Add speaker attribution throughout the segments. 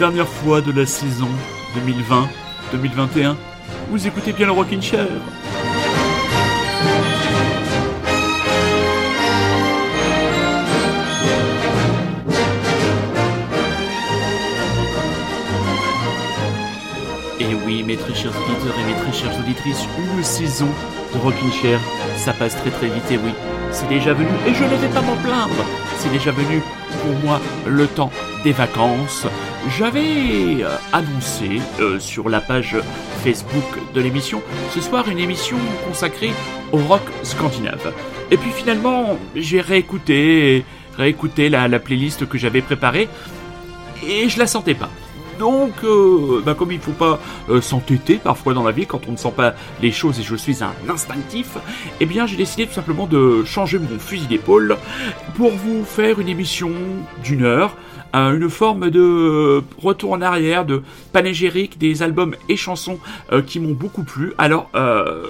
Speaker 1: dernière fois de la saison 2020-2021. Vous écoutez bien le Rockin' Chair. Et oui, mes très chers auditeurs et mes très chères auditrices, une saison de Rockin' Chair, ça passe très très vite et oui, c'est déjà venu et je ne vais pas m'en plaindre. C'est déjà venu pour moi le temps des vacances. J'avais euh, annoncé euh, sur la page Facebook de l'émission ce soir une émission consacrée au rock scandinave. Et puis finalement, j'ai réécouté, réécouté la, la playlist que j'avais préparée et je la sentais pas. Donc, euh, bah, comme il faut pas s'entêter parfois dans la vie quand on ne sent pas les choses et je suis un instinctif, eh bien j'ai décidé tout simplement de changer mon fusil d'épaule pour vous faire une émission d'une heure, euh, une forme de retour en arrière, de panégyrique des albums et chansons euh, qui m'ont beaucoup plu. Alors, euh,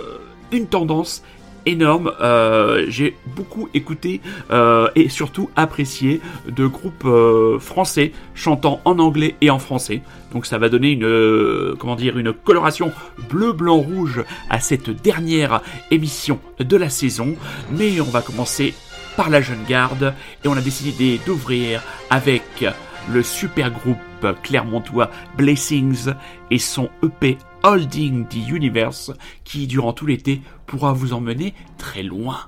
Speaker 1: une tendance énorme. Euh, j'ai beaucoup écouté euh, et surtout apprécié de groupes euh, français chantant en anglais et en français. Donc ça va donner une euh, comment dire une coloration bleu blanc rouge à cette dernière émission de la saison. Mais on va commencer par la jeune garde et on a décidé d'ouvrir avec le super groupe clermontois Blessings et son EP Holding the Universe qui durant tout l'été pourra vous emmener très loin.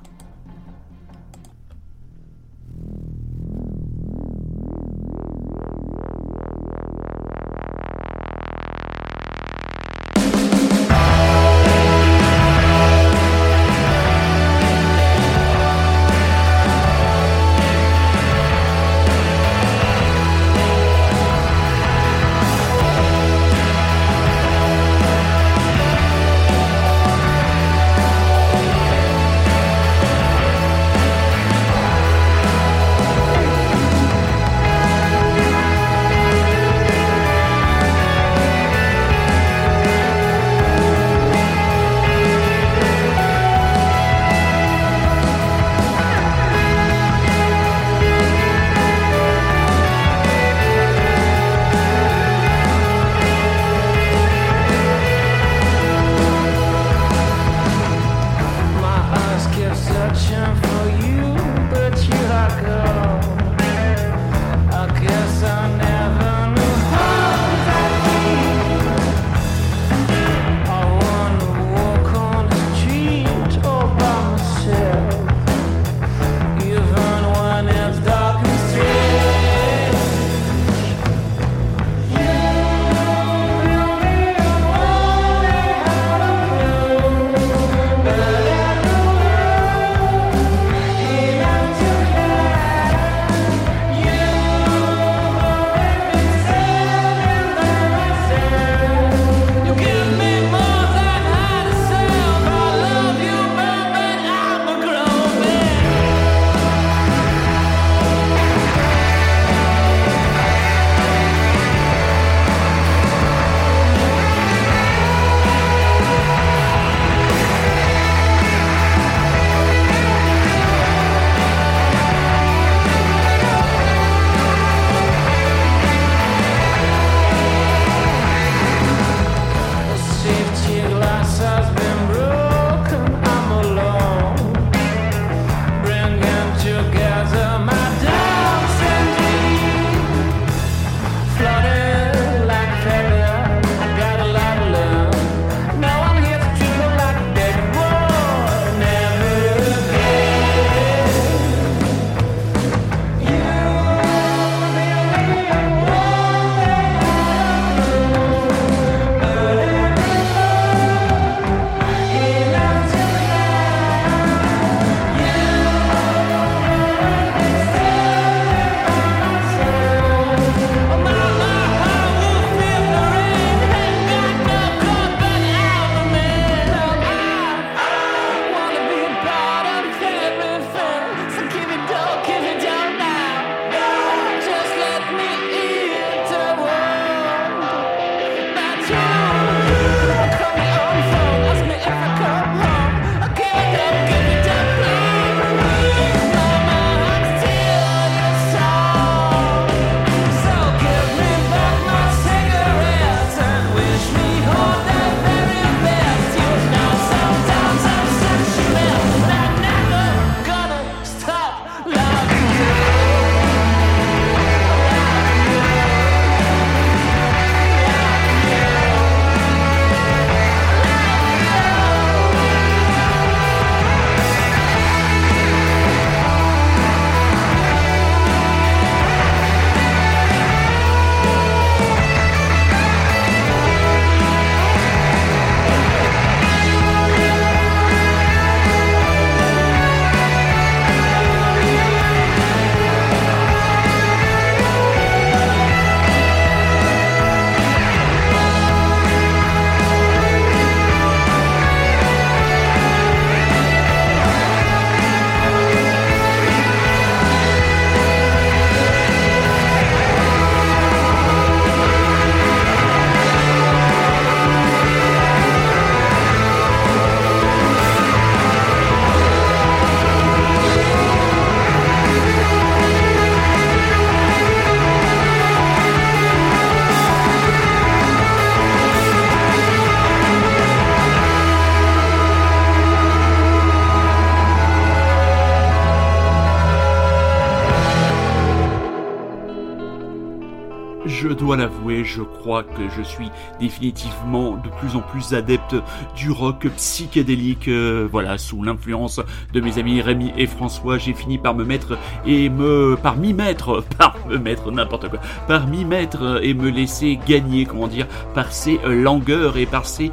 Speaker 1: Crois que je suis définitivement de plus en plus adepte du rock psychédélique. Euh, voilà, sous l'influence de mes amis Rémi et François, j'ai fini par me mettre et me par m'y mettre, par me mettre n'importe quoi, par m'y mettre et me laisser gagner, comment dire, par ces langueurs et par ces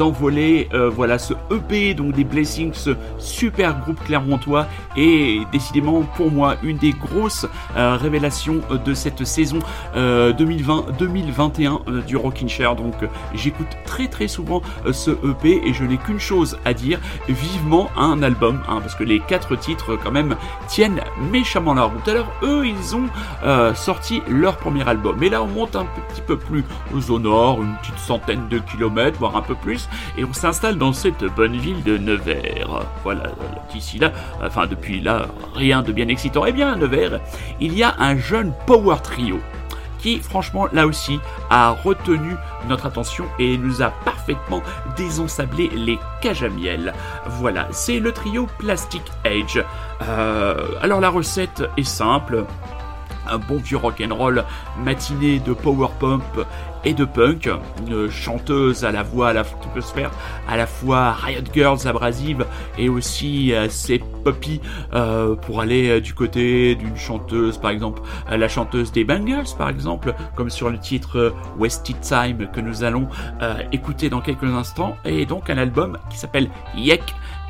Speaker 1: envolées. Euh, voilà, ce EP donc des Blessings, ce super groupe clermontois et décidément pour moi une des grosses euh, révélations de cette saison 2020-2021 euh, du Rockin' Chair. Donc j'écoute très très souvent ce EP et je n'ai qu'une chose à dire, vivement un album, hein, parce que les quatre titres quand même tiennent méchamment la route. Alors eux ils ont euh, sorti leur premier album et là on monte un petit peu plus au nord, une petite centaine de kilomètres, voire un peu plus, et on s'installe dans cette bonne ville de Nevers. Voilà, d'ici là, enfin depuis là, rien de bien excitant. Eh bien à Nevers, il y a un jeune power trio qui franchement là aussi a retenu notre attention et nous a parfaitement désensablé les cages. Voilà, c'est le trio Plastic Age. Euh, alors la recette est simple, un bon vieux rock'n'roll matinée de power pump et de punk, une chanteuse à la voix à la faire à la fois Riot Girls abrasive et aussi assez poppy euh, pour aller euh, du côté d'une chanteuse par exemple la chanteuse des Bangles par exemple comme sur le titre Wasted Time que nous allons euh, écouter dans quelques instants et donc un album qui s'appelle Yek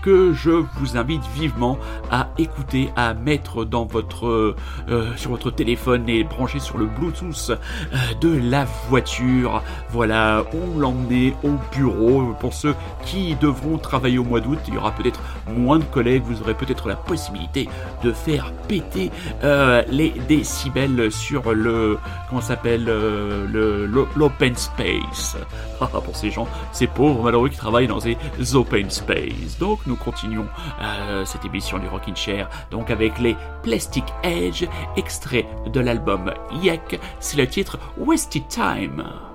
Speaker 1: que je vous invite vivement à écouter, à mettre dans votre euh, sur votre téléphone et brancher sur le Bluetooth euh, de la voiture. Voilà, ou l'emmener au bureau pour ceux qui devront travailler au mois d'août. Il y aura peut-être moins de collègues, vous aurez peut-être la possibilité de faire péter euh, les décibels sur le comment s'appelle le l'open space. pour ces gens, ces pauvres malheureux qui travaillent dans ces open space. Donc nous continuons euh, cette émission du Rockin' Chair, donc avec les Plastic Edge, extrait de l'album Yek, c'est le titre Wasted Time.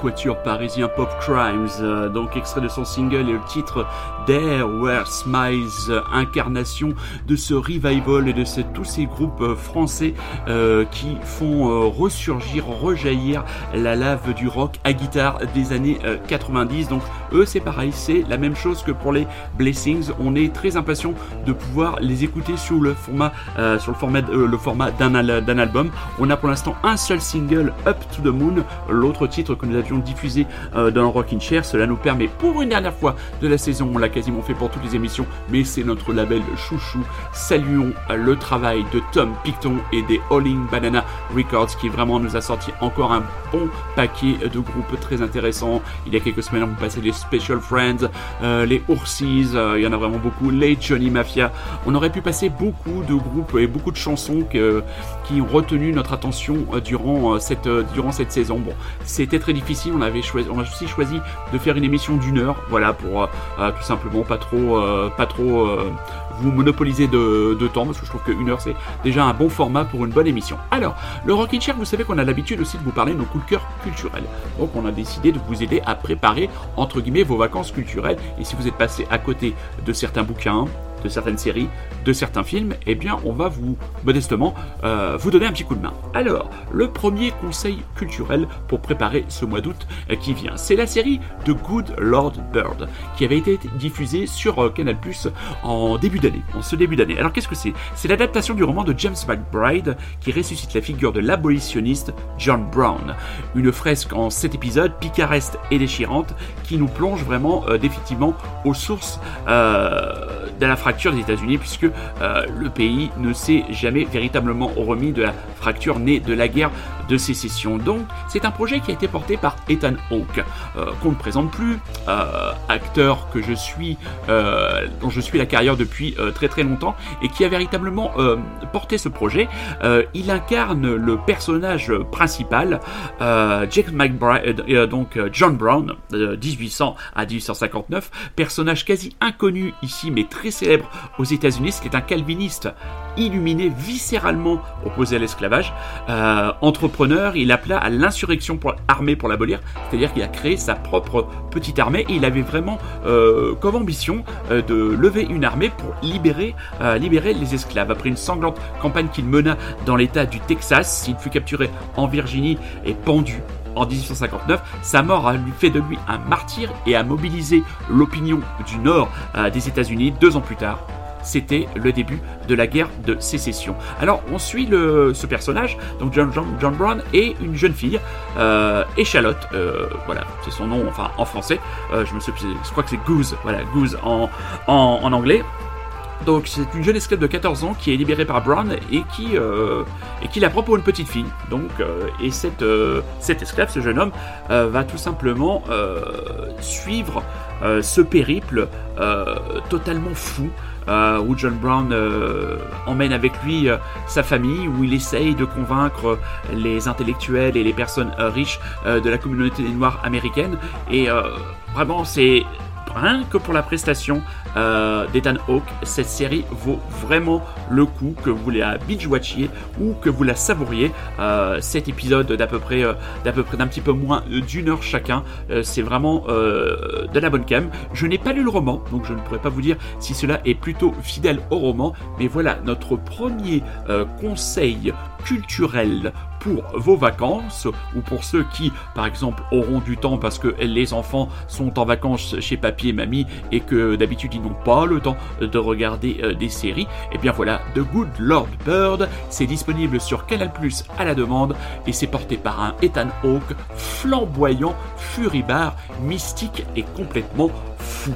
Speaker 1: Quatuor parisien Pop Crimes, euh, donc extrait de son single et le titre There Where Smiles, incarnation de ce revival et de tous ces groupes euh, français euh, qui font ressurgir, rejaillir la lave du rock à guitare des années 90. Donc eux c'est pareil, c'est la même chose que pour les Blessings. On est très impatient de pouvoir les écouter sur le format, sur le format, le format d'un album. On a pour l'instant un seul single, Up to the Moon, l'autre titre que nous avions diffusé euh, dans le Rockin' Chair. Cela nous permet pour une dernière fois de la saison, on l'a quasiment fait pour toutes les émissions, mais c'est notre label chouchou. Saluons le travail de Tom Picton et des Alling Banana Records qui vraiment nous a sorti encore un bon paquet de groupes très intéressants. Il y a quelques semaines, on passait les Special Friends, euh, les Oursies, euh, il y en a vraiment beaucoup, les Johnny Mafia. On aurait pu passer beaucoup de groupes et beaucoup de chansons ont retenu notre attention durant cette, durant cette saison. Bon, c'était très difficile. On avait choisi, on a aussi choisi de faire une émission d'une heure, voilà, pour euh, euh, tout simplement pas trop, euh, pas trop vous monopoliser de, temps, parce que je trouve qu'une heure c'est déjà un bon format pour une bonne émission. Alors, le Rockin' Chair, vous savez qu'on a l'habitude aussi de vous parler de nos coups de cœur culturels. Donc, on a décidé de vous aider à préparer entre guillemets vos vacances culturelles. Et si vous êtes passé à côté de certains bouquins, de certaines séries, de certains films, eh bien on va vous, modestement, euh, vous donner un petit coup de main. Alors, le premier conseil culturel pour préparer ce mois d'août euh, qui vient, c'est la série de Good Lord Bird, qui avait été diffusée sur euh, Canal Plus en début d'année, en ce début d'année. Alors qu'est-ce que c'est? C'est l'adaptation du roman de James McBride qui ressuscite la figure de l'abolitionniste John Brown. Une fresque en 7 épisodes, picaresque et déchirante, qui nous plonge vraiment définitivement aux sources de la fracture des États-Unis, puisque euh, le pays ne s'est jamais véritablement remis de la fracture née de la guerre de sécession. Donc, c'est un projet qui a été porté par Ethan Hawke, euh, qu'on ne présente plus, euh, acteur que je suis, dont je suis la carrière depuis très très longtemps, et qui a véritablement porté ce projet. il incarne le personnage principal, Jake McBride, donc John Brown, de 1800 à 1859, personnage quasi inconnu ici, mais très célèbre aux États-Unis, qui est un calviniste illuminé, viscéralement opposé à l'esclavage. Euh, entrepreneur, il appela à l'insurrection armée pour l'abolir, c'est-à-dire qu'il a créé sa propre petite armée il avait vraiment euh, comme ambition euh, de lever une armée pour libérer, libérer les esclaves. Après une sanglante campagne qu'il mena dans l'état du Texas, il fut capturé en Virginie et pendu en 1859, sa mort a fait de lui un martyr et a mobilisé l'opinion du nord euh, des États-Unis deux ans plus tard. C'était le début de la guerre de sécession. Alors on suit le, ce personnage, donc John, John, Brown, et une jeune fille, euh, Échalote, euh, voilà, c'est son nom, enfin en français, euh, je me suis, je crois que c'est Goose, voilà, Goose en, en anglais. Donc c'est une jeune esclave de 14 ans qui est libérée par Brown et qui, euh, et qui la prend pour une petite fille. Donc, euh, et cette, euh, cette esclave, ce jeune homme, va tout simplement suivre ce périple totalement fou. où John Brown emmène avec lui sa famille, où il essaye de convaincre les intellectuels et les personnes riches de la communauté noire américaine. Et vraiment, c'est rien que pour la prestation euh, d'Ethan cette série vaut vraiment le coup que vous la binge-watchiez ou que vous la savouriez. Euh, cet épisode d'à peu près euh, d'à peu près d'un petit peu moins d'une heure chacun, c'est vraiment de la bonne cam. Je n'ai pas lu le roman, donc je ne pourrais pas vous dire si cela est plutôt fidèle au roman, mais voilà notre premier conseil culturel pour vos vacances ou pour ceux qui, par exemple, auront du temps parce que les enfants sont en vacances chez papy et mamie et que d'habitude ils n'ont pas le temps de regarder euh, des séries, et eh bien voilà, The Good Lord Bird, c'est disponible sur Canal Plus à la demande et c'est porté par un Ethan Hawke flamboyant, furibard, mystique et complètement fou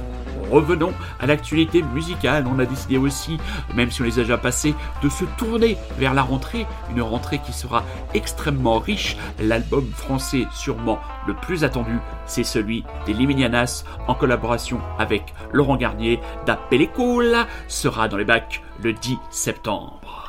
Speaker 1: revenons à l'actualité musicale. On a décidé aussi, même si on les a déjà passés, de se tourner vers la rentrée, une rentrée qui sera extrêmement riche. L'album français sûrement le plus attendu, c'est celui des Liminianas en collaboration avec Laurent Garnier d'Appellecola sera dans les bacs le 10 septembre.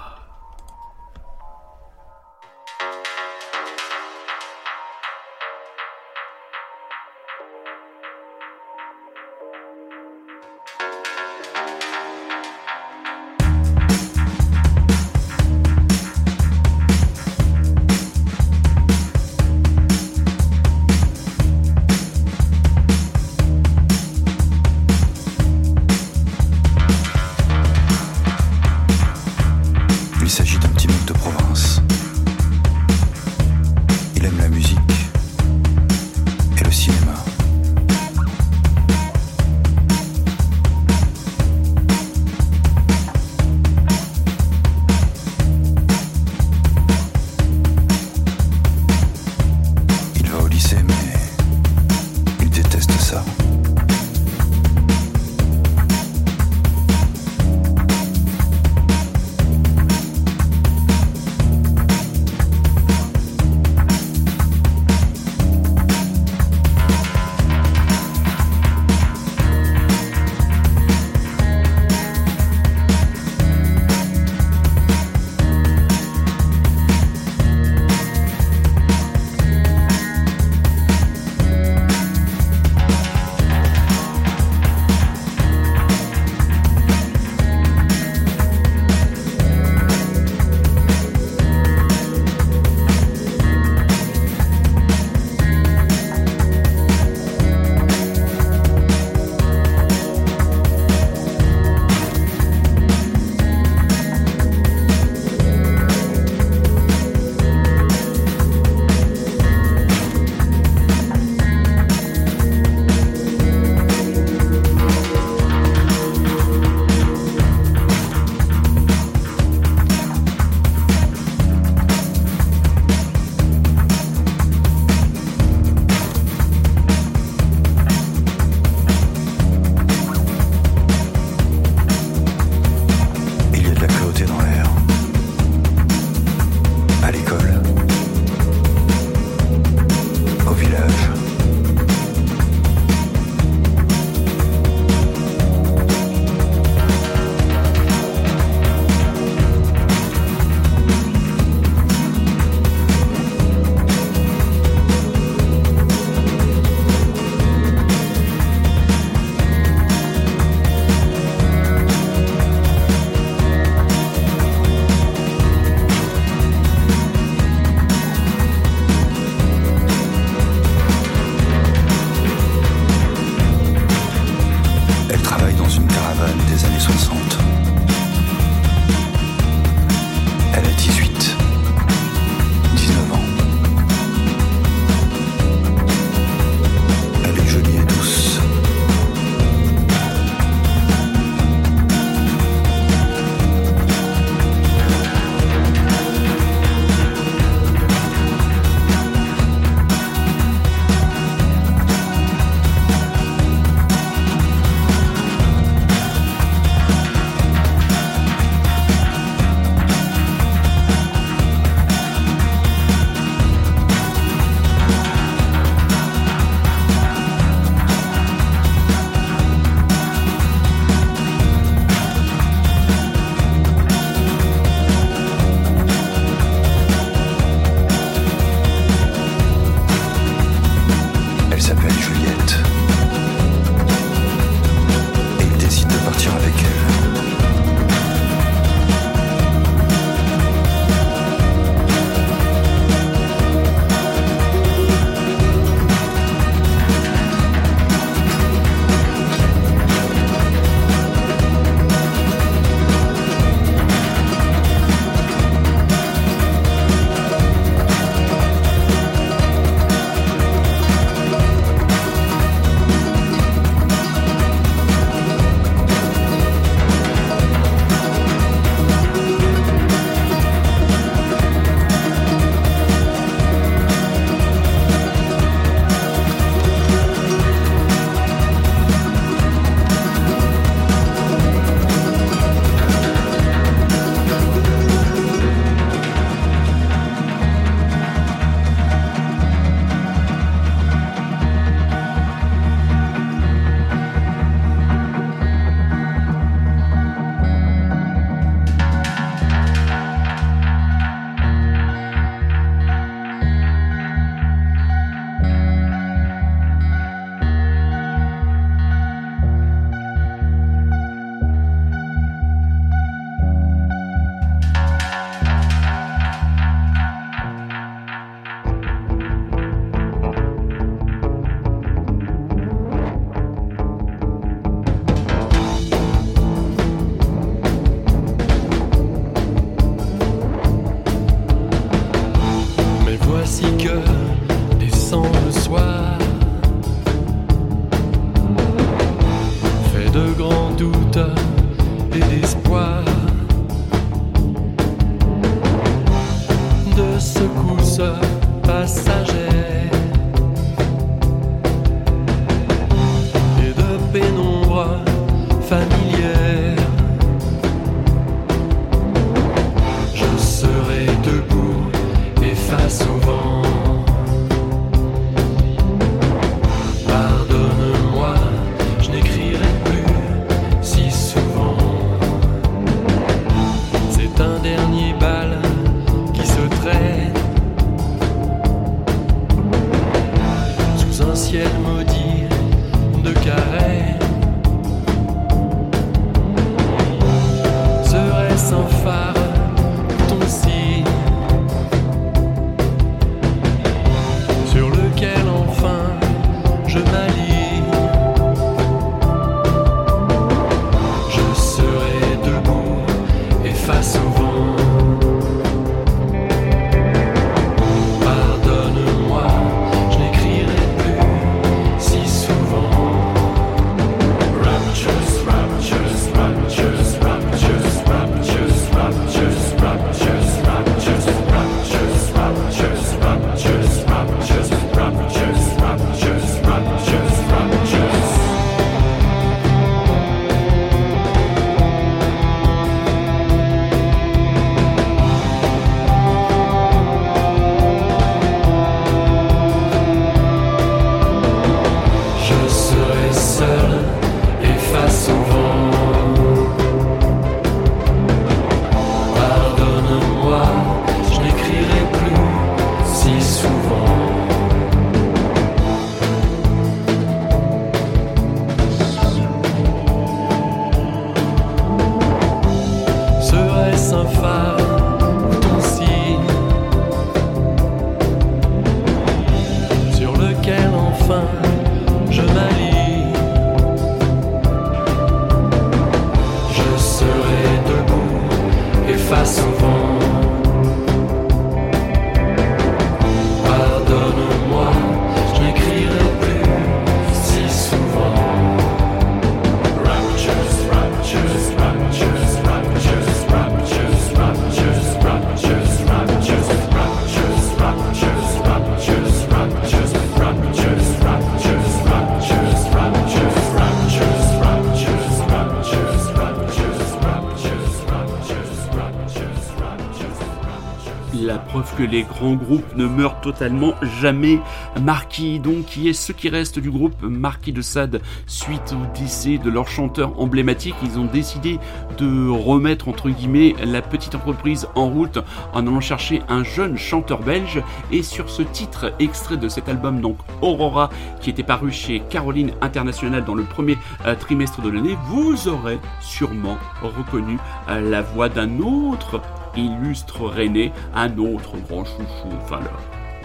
Speaker 1: Que les grands groupes ne meurent totalement jamais. Marquis, donc, qui est ce qui reste du groupe Marquis de Sade suite au décès de leur chanteur emblématique. Ils ont décidé de remettre, entre guillemets, la petite entreprise en route en allant chercher un jeune chanteur belge. Et sur ce titre, extrait de cet album, donc Aurora, qui était paru chez Caroline International dans le premier euh, trimestre de l'année, vous aurez sûrement reconnu euh, la voix d'un autre illustre René, un autre grand chouchou. Enfin là,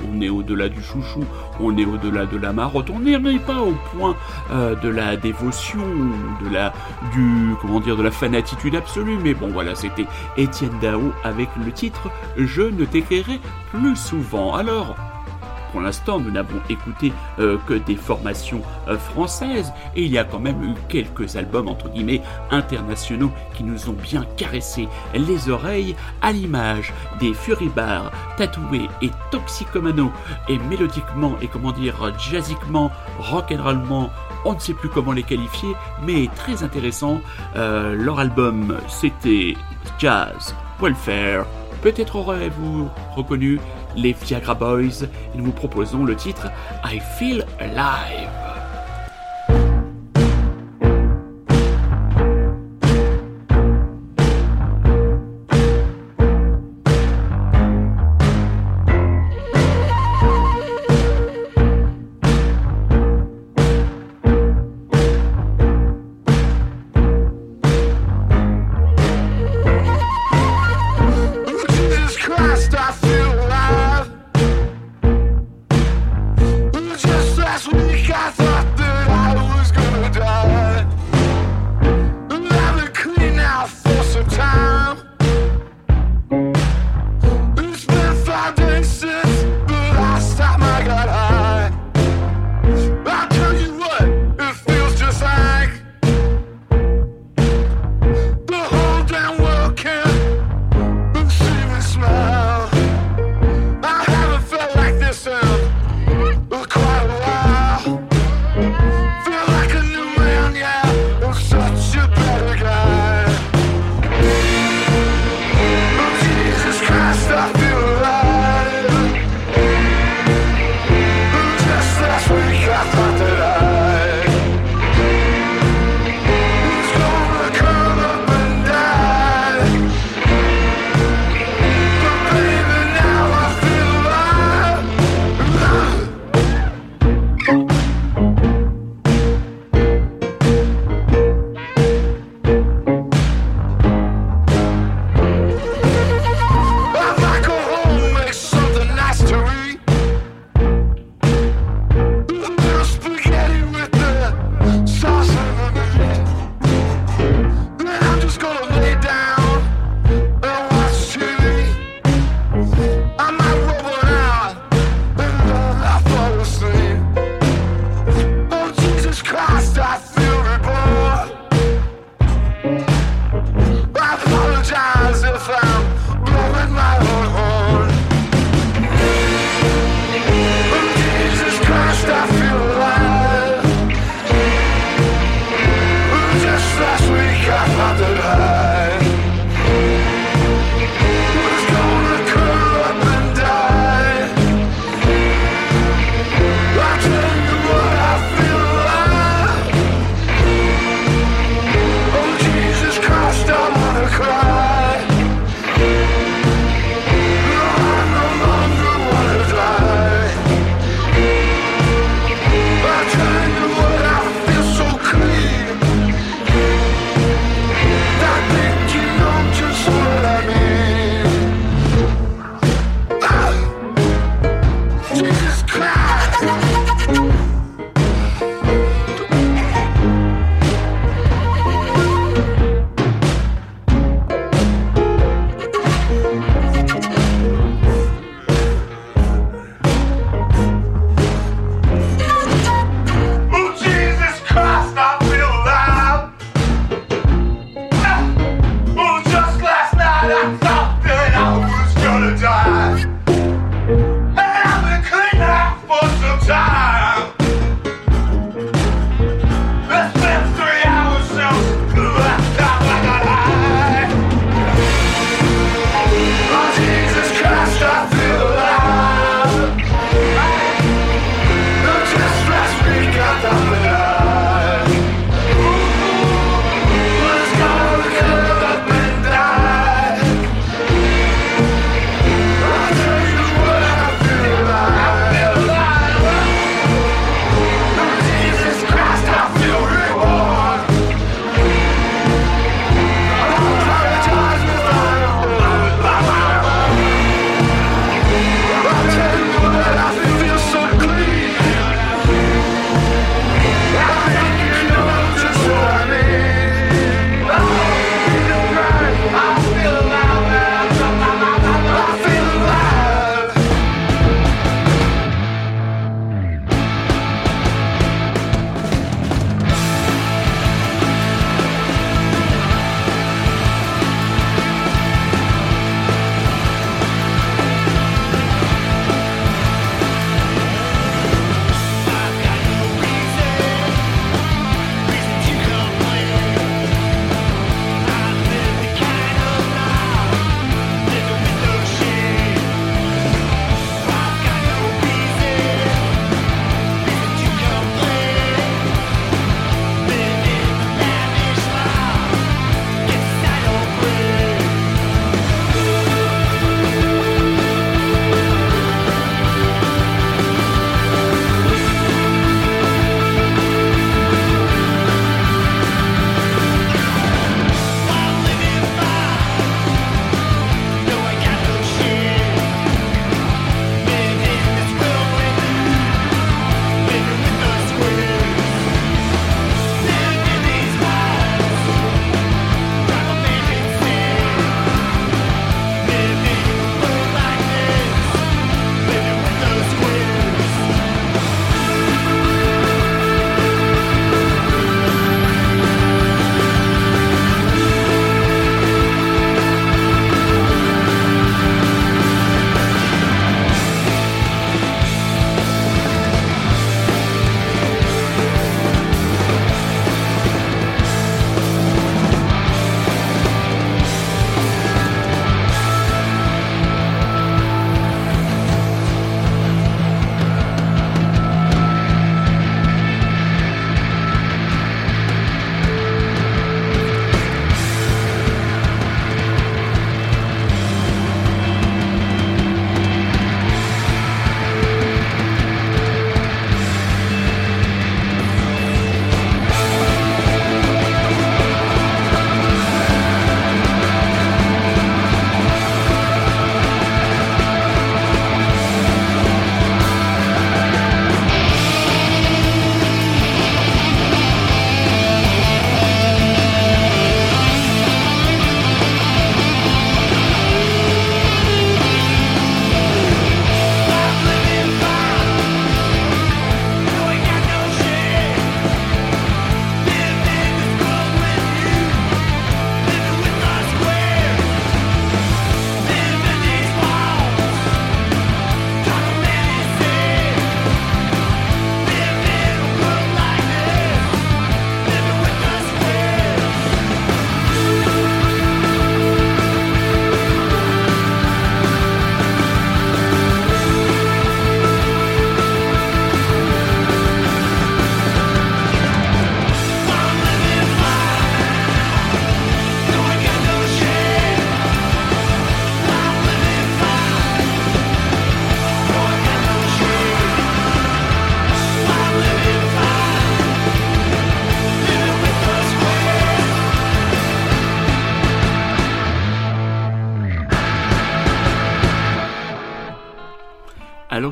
Speaker 1: on est au-delà du chouchou, on est au-delà de la marotte, on n'est pas au point euh, de la dévotion, de la du comment dire de la fanatitude absolue. Mais bon voilà, c'était Étienne Dao avec le titre Je ne t'écrirai plus souvent. Alors. Pour l'instant, nous n'avons écouté euh, que des formations euh, françaises et il y a quand même eu quelques albums entre guillemets internationaux qui nous ont bien caressé les oreilles à l'image des Furibars, tatoués et toxicomano et mélodiquement et comment dire jazziquement, rock'n'rollement, on ne sait plus comment les qualifier, mais très intéressant. Euh, leur album c'était Jazz Welfare. Peut-être aurez-vous reconnu les Viagra Boys nous vous proposons le titre I Feel Alive.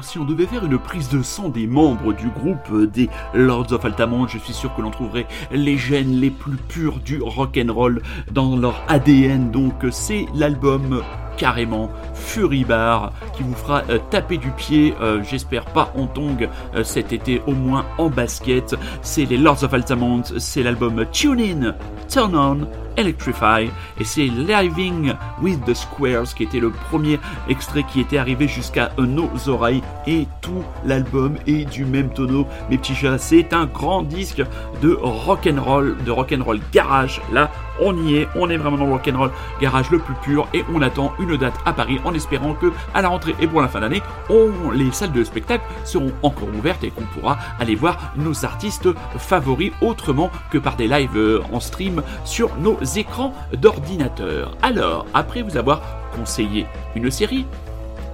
Speaker 1: Si on devait faire une prise de sang des membres du groupe euh, des Lords of Altamont, je suis sûr que l'on trouverait les gènes les plus purs du rock'n'roll dans leur ADN. Donc c'est l'album carrément Furibar qui vous fera euh, taper du pied, euh, j'espère pas en tongue euh, cet été, au moins en basket. C'est les Lords of Altamont, c'est l'album Tune In, Turn On, Electrify et c'est Living with the Squares qui était le premier extrait qui était arrivé jusqu'à nos oreilles et tout l'album est du même tonneau. Mes petits chats c'est un grand disque de rock'n'roll de rock'n'roll garage là on y est on est vraiment dans le rock'n'roll garage le plus pur et on attend une date à Paris en espérant que à la rentrée et pour la fin d'année les salles de spectacle seront encore ouvertes et qu'on pourra aller voir nos artistes favoris autrement que par des lives euh, en stream sur nos écrans d'ordinateur. Alors, après vous avoir conseillé une série,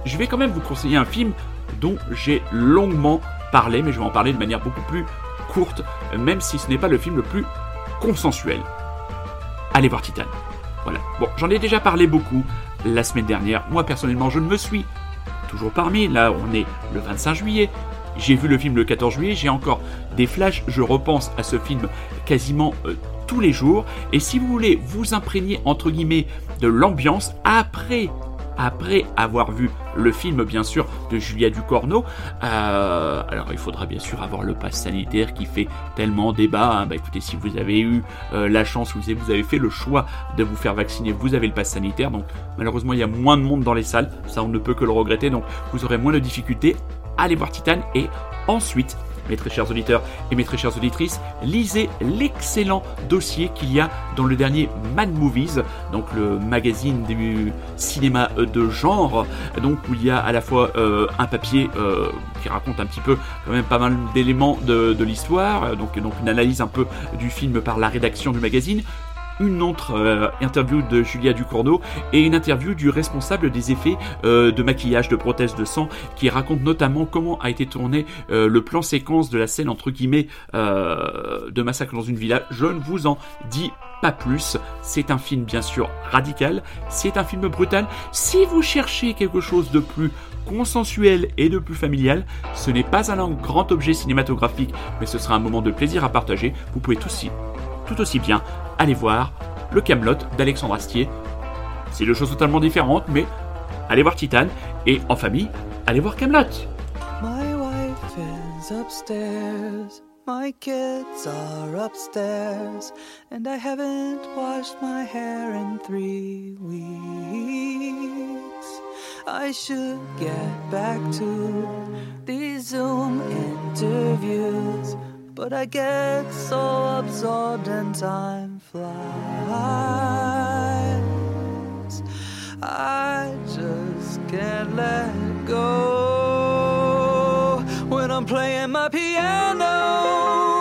Speaker 1: je vais quand même vous conseiller un film dont j'ai longuement parlé, mais je vais en parler de manière beaucoup plus courte, même si ce n'est pas le film le plus consensuel. Allez voir Titan. Voilà. Bon, j'en ai déjà parlé beaucoup la semaine dernière. Moi, personnellement, je ne me suis toujours parmi. Là, on est le 25 juillet. J'ai vu le film le 14 juillet. J'ai encore des flashs. Je repense à ce film quasiment euh, tous les jours. Et si vous voulez vous imprégner, entre guillemets, de l'ambiance après après avoir vu le film bien sûr de Julia Ducorneau. Euh, alors il faudra bien sûr avoir le pass sanitaire qui fait tellement débat. hein. Bah écoutez, si vous avez eu euh, la chance, vous avez, vous avez fait le choix de vous faire vacciner, vous avez le pass sanitaire. Donc malheureusement il y a moins de monde dans les salles, ça on ne peut que le regretter. Donc vous aurez moins de difficultés. Allez voir Titan et ensuite mes très chers auditeurs et mes très chères auditrices, lisez l'excellent dossier qu'il y a dans le dernier Mad Movies, donc le magazine du cinéma euh, de genre, donc où il y a à la fois euh, un papier euh, qui raconte un petit peu quand même pas mal d'éléments de, de l'histoire, donc, donc une analyse un peu du film par la rédaction du magazine, une autre euh, interview de Julia Ducournau et une interview du responsable des effets euh, de maquillage de prothèses de sang qui raconte notamment comment a été tourné euh, le plan séquence de la scène entre guillemets de massacre dans une villa. Je ne vous en dis pas plus. C'est un film bien sûr radical, c'est un film brutal. Si vous cherchez quelque chose de plus consensuel et de plus familial, ce n'est pas un grand objet cinématographique, mais ce sera un moment de plaisir à partager. Vous pouvez tout aussi bien aller voir le Camelot d'Alexandre Astier. C'est deux choses totalement différentes, mais allez voir Titan et en famille, allez voir Camelot.
Speaker 2: My wife is upstairs, my kids are upstairs, and I haven't washed my hair in three weeks. I should get back to these Zoom interviews, but I get so absorbed and time flies. I just can't let go when I'm playing my piano.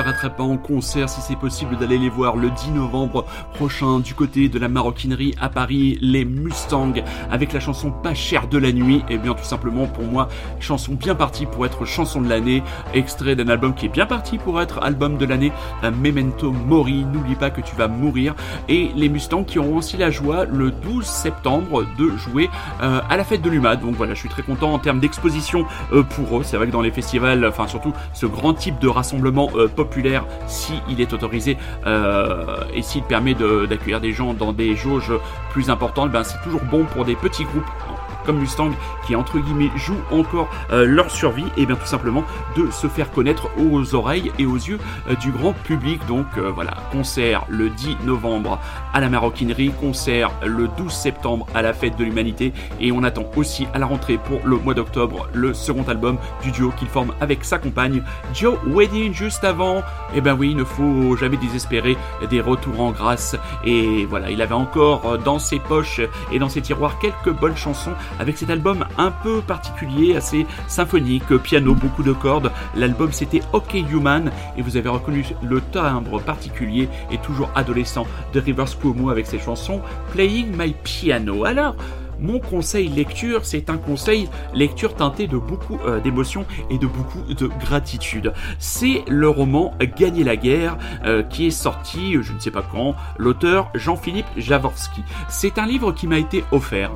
Speaker 1: Rattrape pas en concert si c'est possible d'aller les voir le 10 novembre prochain du côté de la maroquinerie à Paris, les Mustangs, avec la chanson Pas cher de la nuit. Et bien tout simplement pour moi, chanson bien partie pour être chanson de l'année, extrait d'un album qui est bien parti pour être album de l'année, Memento Mori, n'oublie pas que tu vas mourir. Et les Mustangs qui auront aussi la joie le 12 septembre de jouer euh, à la fête de l'UMAD. Donc voilà, je suis très content en termes d'exposition euh, pour eux. C'est vrai que dans les festivals, enfin surtout ce grand type de rassemblement euh, populaire, si il est autorisé euh, et s'il permet d'accueillir des gens dans des jauges plus importantes, ben c'est toujours bon pour des petits groupes comme Mustang qui entre guillemets jouent encore euh, leur survie et bien tout simplement de se faire connaître aux oreilles et aux yeux euh, du grand public. Donc euh, voilà concert le 10 novembre à la maroquinerie concert le 12 septembre à la fête de l'humanité et on attend aussi à la rentrée pour le mois d'octobre le second album du duo qu'il forme avec sa compagne Joe Wedding juste avant. Et ben oui il ne faut jamais désespérer des retours en grâce. Et voilà il avait encore dans ses poches et dans ses tiroirs quelques bonnes chansons avec cet album un peu particulier, assez symphonique, piano, beaucoup de cordes. L'album c'était OK Human et vous avez reconnu le timbre particulier et toujours adolescent de Rivers Cuomo avec ses chansons Playing My Piano. Alors, mon conseil lecture, c'est un conseil lecture teinté de beaucoup euh, d'émotions et de beaucoup de gratitude. C'est le roman Gagner la guerre euh, qui est sorti, euh, je ne sais pas quand, l'auteur Jean-Philippe Javorski. C'est un livre qui m'a été offert,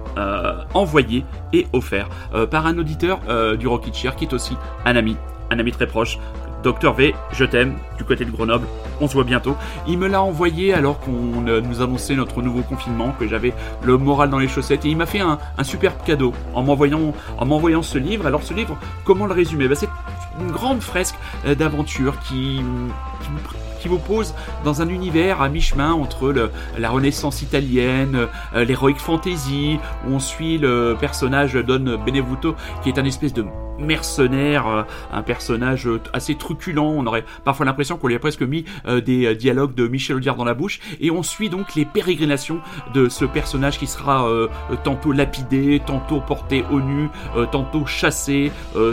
Speaker 1: envoyé et offert par un auditeur du Rocket Chair qui est aussi un ami, un ami très proche. Docteur V, je t'aime, du côté de Grenoble, on se voit bientôt. Il me l'a envoyé alors qu'on euh, nous annonçait notre nouveau confinement, que j'avais le moral dans les chaussettes, et il m'a fait un, superbe cadeau en m'envoyant, en m'envoyant ce livre. Alors ce livre, comment le résumer? Ben, C'est une grande fresque euh, d'aventure qui, qui vous pose dans un univers à mi-chemin entre la Renaissance italienne, euh, l'heroic fantasy, où on suit le personnage Don Benevuto, qui est un espèce de mercenaire, euh, un personnage euh, assez truculent. On aurait parfois l'impression qu'on lui a presque mis euh, des dialogues de Michel Audiard dans la bouche. Et on suit donc les pérégrinations de ce personnage qui sera tantôt lapidé, tantôt porté au nu, tantôt chassé,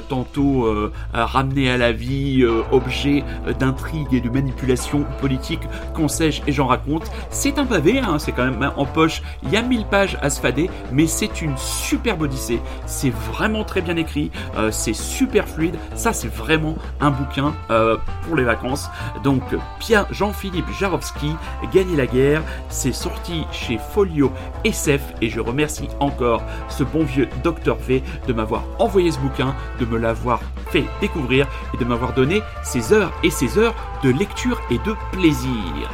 Speaker 1: tantôt ramené à la vie, objet euh, d'intrigue et de manipulation politique, qu'on sais-je et j'en raconte. C'est un pavé, hein, c'est quand même hein, en poche. Il y a 1000 pages à se fader, mais c'est une superbe odyssée. C'est vraiment très bien écrit, c'est super fluide. Ça, c'est vraiment un bouquin euh, pour les vacances. Donc, Pierre Jean-Philippe Jarowski, Gagner la guerre, c'est sorti chez Folio SF et je remercie encore ce bon vieux Dr V de m'avoir envoyé ce bouquin, de me l'avoir fait découvrir et de m'avoir donné ces heures et ces heures de lecture et de plaisir.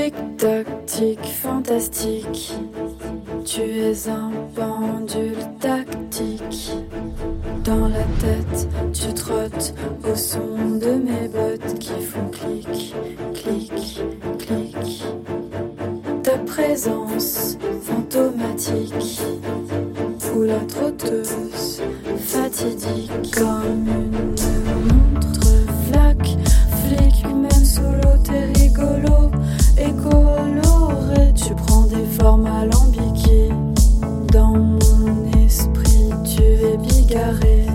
Speaker 3: Tic tac tic fantastique. Tu es un pendule tactique. Dans la tête, tu trottes au son de mes bottes qui font clic, clic, clic. Ta présence fantomatique ou la trotteuse fatidique comme une montre flaque, flic même l'eau t'es rigolo et. Tu prends des formes alambiquées. Dans mon esprit, tu es bigarré.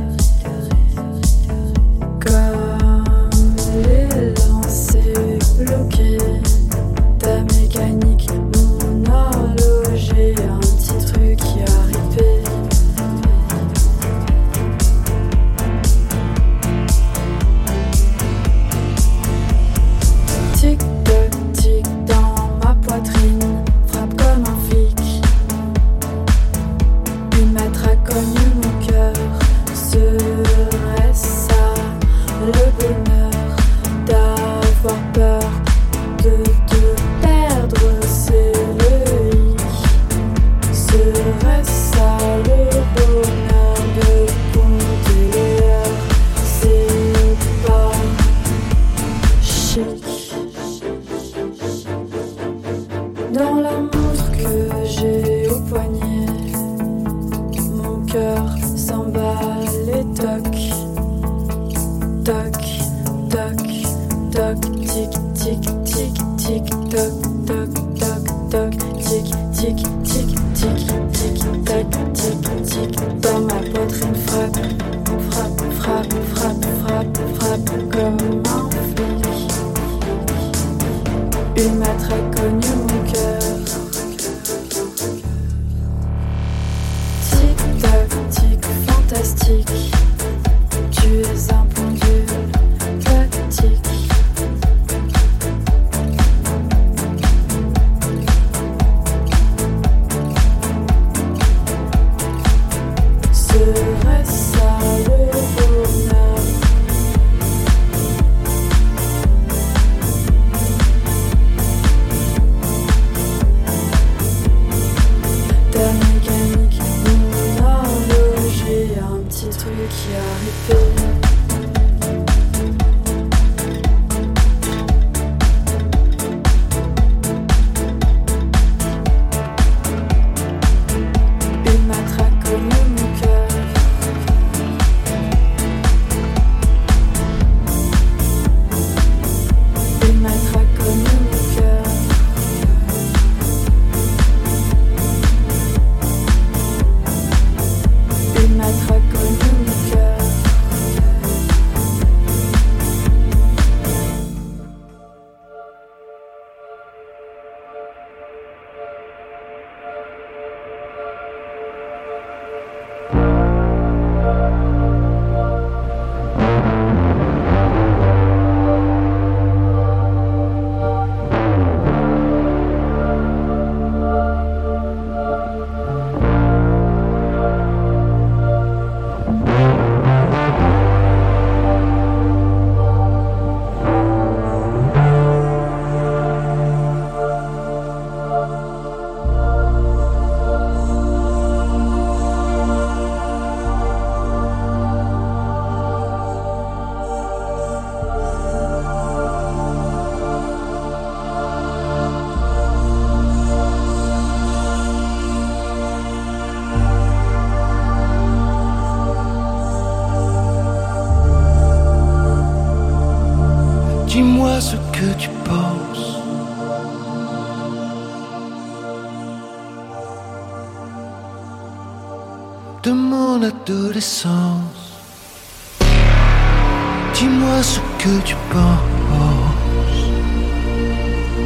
Speaker 4: Dis-moi ce que tu penses.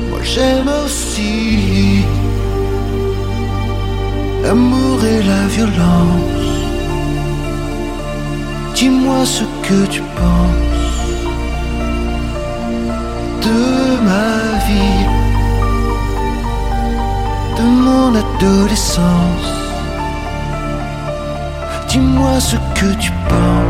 Speaker 4: Moi j'aime aussi l'amour et la violence. Dis-moi ce que tu Dis-moi ce que tu penses.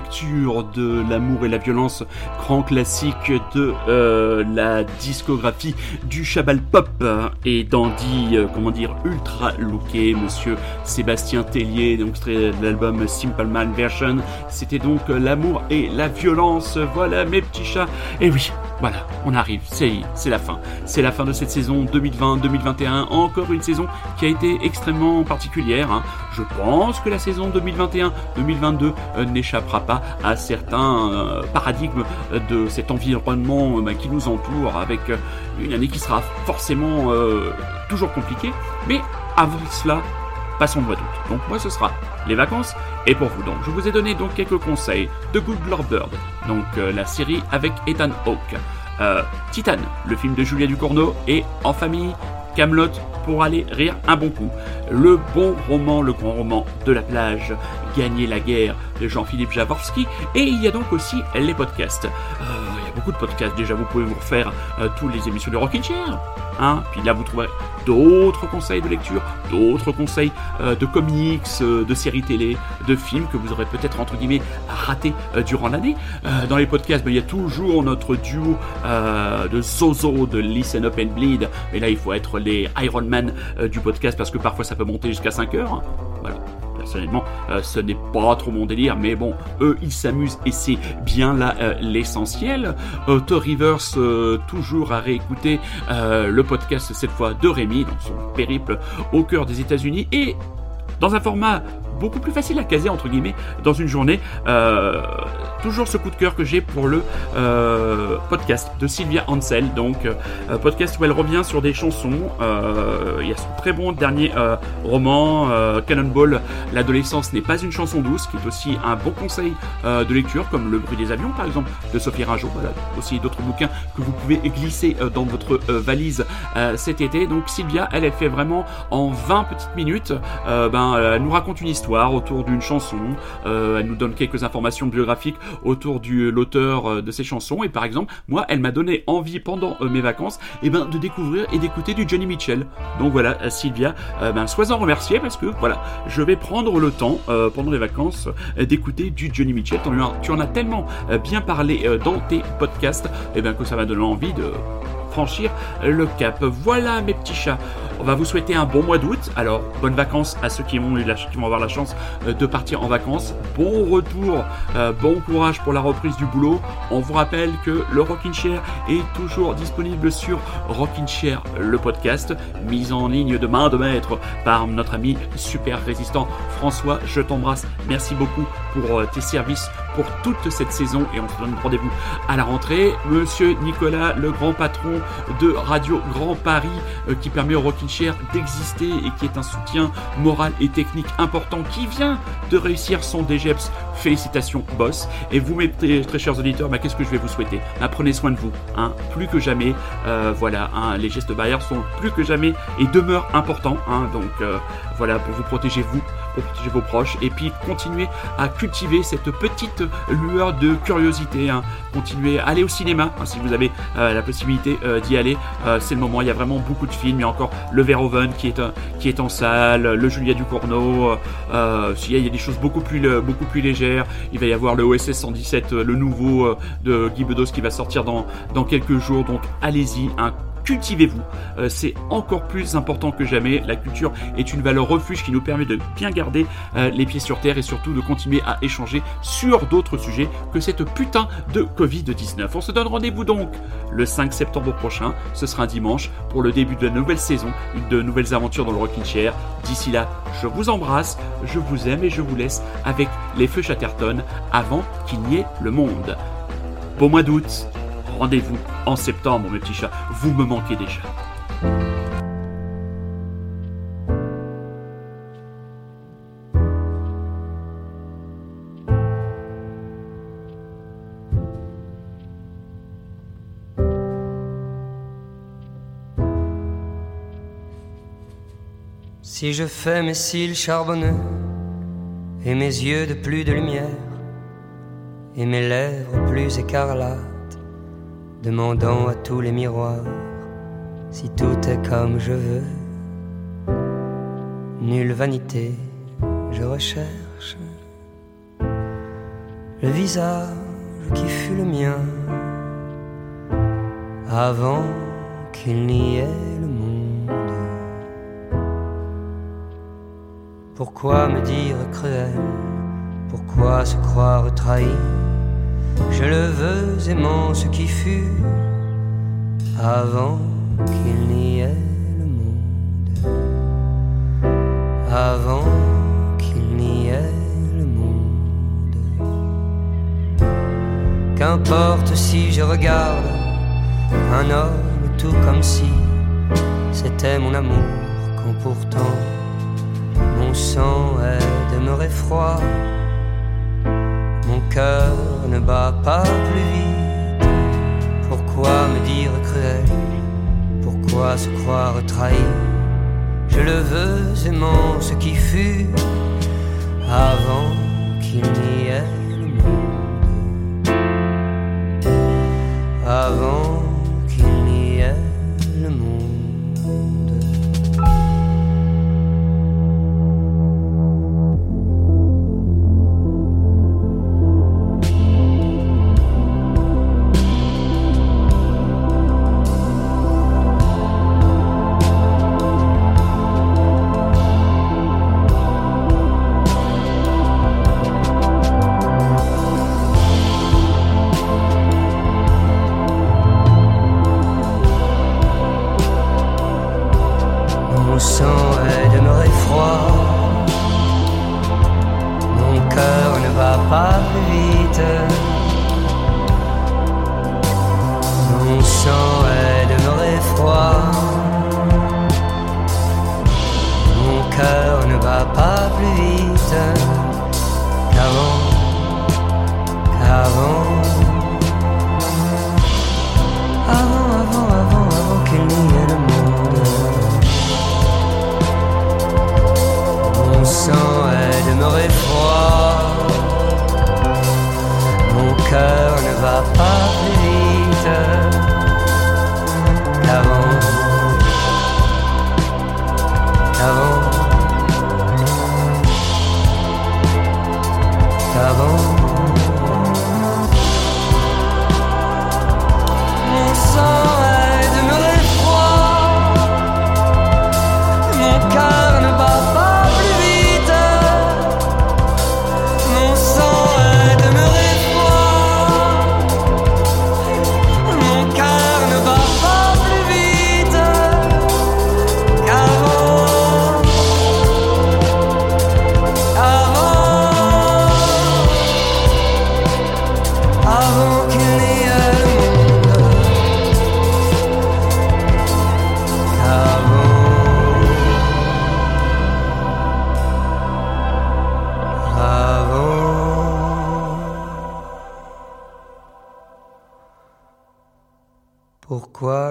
Speaker 1: Relecture de L'amour et la violence, grand classique de euh, la discographie du Chabal Pop et dandy, euh, comment dire, ultra looké, monsieur Sébastien Tellier, donc de l'album Simple Man Version. C'était donc L'amour et la violence. Voilà mes petits chats. Et oui, voilà, on arrive, c'est la fin. C'est la fin de cette saison 2020-2021. Encore une saison qui a été extrêmement particulière. hein. Je pense que la saison 2021-2022 euh, n'échappera pas à certains euh, paradigmes euh, de cet environnement bah, qui nous entoure, avec une année qui sera forcément toujours compliquée. Mais avant cela, passons le doute. Donc moi ce sera les vacances et pour vous donc je vous ai donné donc quelques conseils de Good Lord Bird, donc euh, la série avec Ethan Hawke, euh, Titan, le film de Julia Ducournau et En famille, Camelot pour aller rire un bon coup, le bon roman, le grand roman de la plage, Gagner la guerre de Jean-Philippe Javorski et il y a donc aussi les podcasts. Euh, beaucoup de podcasts déjà, vous pouvez vous refaire euh, toutes les émissions de Rockin' Chair. Hein Puis là, vous trouverez d'autres conseils de lecture, d'autres conseils euh, de comics, euh, de séries télé, de films que vous aurez peut-être entre guillemets ratés euh, durant l'année. Dans les podcasts, ben, il y a toujours notre duo de Zozo de Listen Up and Bleed. Mais là, il faut être les Iron Man du podcast parce que parfois ça peut monter jusqu'à 5 heures. Voilà. Personnellement, euh, ce n'est pas trop mon délire, mais bon, eux, ils s'amusent et c'est bien là euh, l'essentiel. Auto Rivers, euh, toujours à réécouter euh, le podcast cette fois de Rémi dans son périple au cœur des États-Unis et dans un format beaucoup plus facile à caser entre guillemets dans une journée. Euh, toujours ce coup de cœur que j'ai pour le euh, podcast de Sylvia Ansel, donc euh, podcast où elle revient sur des chansons. Il y a son très bon dernier roman, Cannonball. L'adolescence n'est pas une chanson douce, qui est aussi un bon conseil de lecture, comme Le bruit des avions par exemple de Sophie Ringeau. Voilà, aussi d'autres bouquins que vous pouvez glisser dans votre valise cet été. Donc Sylvia, elle, elle fait vraiment en 20 petites minutes, ben, elle nous raconte une histoire autour d'une chanson, euh, elle nous donne quelques informations biographiques autour de l'auteur euh, de ces chansons. Et par exemple, moi, elle m'a donné envie pendant euh, mes vacances eh ben, de découvrir et d'écouter du Johnny Mitchell. Donc voilà, euh, Sylvia, euh, ben, sois-en remerciée parce que voilà, je vais prendre le temps euh, pendant les vacances euh, d'écouter du Johnny Mitchell. Tu en as- tellement euh, bien parlé euh, dans tes podcasts eh ben, que ça m'a donné envie de franchir le cap. Voilà mes petits chats. On va vous souhaiter un bon mois d'août. Alors, bonnes vacances à ceux qui vont, avoir la chance euh, de partir en vacances. Bon retour, euh, bon courage pour la reprise du boulot. On vous rappelle que le Rockin' Chair est toujours disponible sur Rockin' Chair, le podcast, mis en ligne de main de maître par notre ami super résistant François. Je t'embrasse. Merci beaucoup pour euh, tes services pour toute cette saison et on se donne rendez-vous à la rentrée. Monsieur Nicolas, le grand patron de Radio Grand Paris, qui permet au Rockin' D'exister et qui est un soutien moral et technique important, qui vient de réussir son DGEPS. Félicitations, boss. Et vous, mes très, très chers auditeurs, bah, qu'est-ce que je vais vous souhaiter? Bah, Prenez soin de vous, hein, plus que jamais. Euh, voilà, hein, les gestes barrières sont plus que jamais et demeurent importants. hein, donc euh, voilà, pour vous protéger vous, protéger vos proches, et puis continuer à cultiver cette petite lueur de curiosité. hein. Continuez à aller au cinéma hein, si vous avez euh, la possibilité euh, d'y aller. Euh, c'est le moment. Il y a vraiment beaucoup de films. Il y a encore le Verhoeven qui est en salle, le Julia Ducournau. Il y a- des choses beaucoup plus légères. Il va y avoir le OSS 117, euh, le nouveau de Guy Bedos qui va sortir dans dans quelques jours. Donc allez-y. hein, cultivez-vous. Euh, c'est encore plus important que jamais. La culture est une valeur refuge qui nous permet de bien garder euh, les pieds sur terre et surtout de continuer à échanger sur d'autres sujets que cette putain de Covid-19. On se donne rendez-vous donc le 5 septembre prochain. Ce sera un dimanche pour le début de la nouvelle saison, de nouvelles aventures dans le Rockin' Chair. D'ici là, je vous embrasse, je vous aime et je vous laisse avec les feux Chatterton avant qu'il n'y ait le monde. Bon mois d'août, rendez-vous en septembre, mes petits chats. Vous me manquez déjà.
Speaker 5: Si je fais mes cils charbonneux et mes yeux de plus de lumière et mes lèvres plus écarlates, demandant à tous les miroirs si tout est comme je veux. Nulle vanité, je recherche le visage qui fut le mien avant qu'il n'y ait le monde. Pourquoi me dire cruel? Pourquoi se croire trahi? Je le veux aimant ce qui fut avant qu'il n'y ait le monde. Avant qu'il n'y ait le monde. Qu'importe si je regarde un homme tout comme si c'était mon amour quand pourtant mon sang est demeuré froid, mon cœur ne bat pas plus vite. Pourquoi me dire cruel? Pourquoi se croire trahi? Je le veux aimant ce qui fut avant qu'il n'y ait mon sang est demeuré froid. Mon cœur ne va pas plus vite. Mon sang est demeuré froid. Mon cœur ne va pas plus vite qu'avant, qu'avant. Ah. n'aurai froid. Mon cœur ne va pas plus vite qu'avant. Qu'avant. Qu'avant.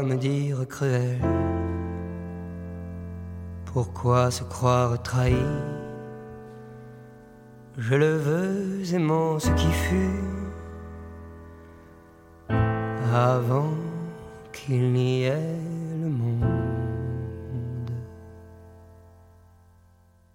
Speaker 5: Me dire cruel. Pourquoi se croire trahi?